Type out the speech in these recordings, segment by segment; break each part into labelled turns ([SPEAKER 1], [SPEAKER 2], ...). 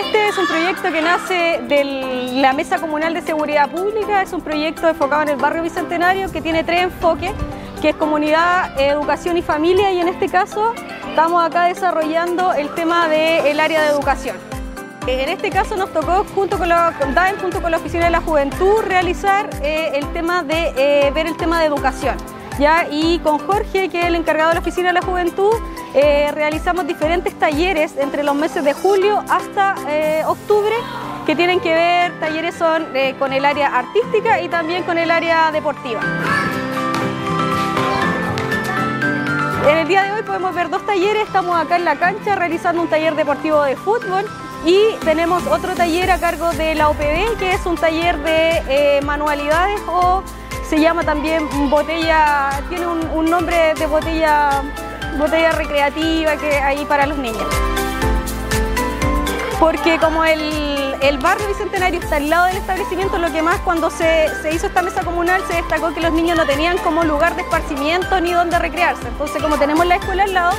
[SPEAKER 1] Este es un proyecto que nace de la Mesa Comunal de Seguridad Pública, es un proyecto enfocado en el barrio Bicentenario que tiene tres enfoques, que es comunidad, educación y familia, y en este caso estamos acá desarrollando el tema del área de educación. En este caso nos tocó, junto con la DAEM, junto con la Oficina de la Juventud, realizar eh, el tema de eh, ver el tema de educación. Y con Jorge, que es el encargado de la Oficina de la Juventud, eh, realizamos diferentes talleres entre los meses de julio hasta octubre que tienen que ver, talleres son con el área artística y también con el área deportiva. En el día de hoy podemos ver dos talleres, estamos acá en la cancha realizando un taller deportivo de fútbol y tenemos otro taller a cargo de la OPD que es un taller de eh, manualidades o se llama también botella, tiene un, nombre de botella, botella recreativa que hay para los niños. Porque como el, barrio bicentenario está al lado del establecimiento, lo que más cuando se, se, hizo esta mesa comunal se destacó que los niños no tenían como lugar de esparcimiento ni donde recrearse. Entonces como tenemos la escuela al lado,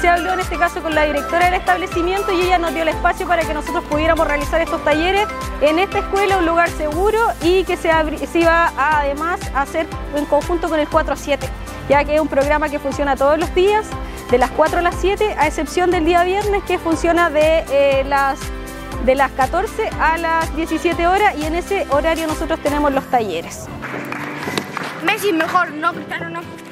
[SPEAKER 1] se habló en este caso con la directora del establecimiento y ella nos dio el espacio para que nosotros pudiéramos realizar estos talleres en esta escuela, un lugar seguro y que se, iba a, además a hacer en conjunto con el 4 a 7, ya que es un programa que funciona todos los días, de las 4 a las 7, a excepción del día viernes que funciona de, eh, las, de las 14 a las 17 horas y en ese horario nosotros tenemos los talleres.
[SPEAKER 2] Messi mejor, no Cristiano no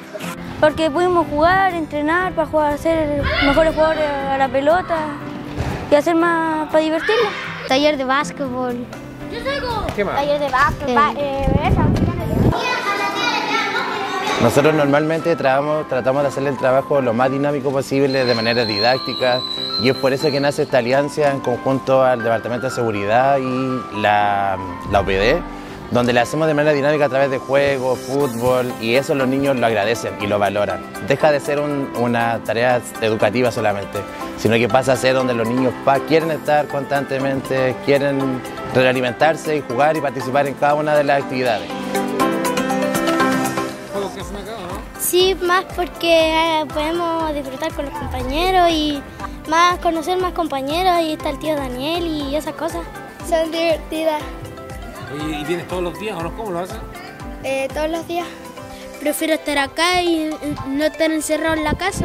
[SPEAKER 3] porque pudimos jugar, entrenar para jugar, ser mejores jugadores a la pelota y hacer más para divertirnos.
[SPEAKER 4] Taller de básquetbol.
[SPEAKER 2] ¿Qué más? Taller de básquetbol. Eh,
[SPEAKER 5] nosotros normalmente tratamos, tratamos de hacer el trabajo lo más dinámico posible, de manera didáctica, y es por eso que nace esta alianza en conjunto al Departamento de Seguridad y la, la OPD, donde le hacemos de manera dinámica a través de juegos, fútbol, y eso los niños lo agradecen y lo valoran. Deja de ser una tarea educativa solamente, sino que pasa a ser donde los niños quieren estar constantemente, quieren realimentarse y jugar y participar en cada una de las actividades.
[SPEAKER 4] Sí, más porque eh, podemos disfrutar con los compañeros y más conocer más compañeros, ahí está el tío Daniel y esas cosas.
[SPEAKER 2] Son divertidas.
[SPEAKER 6] ¿Y, vienes todos los días o no? ¿Cómo lo haces?
[SPEAKER 2] Eh, todos los días.
[SPEAKER 4] Prefiero estar acá y no estar encerrado en la casa.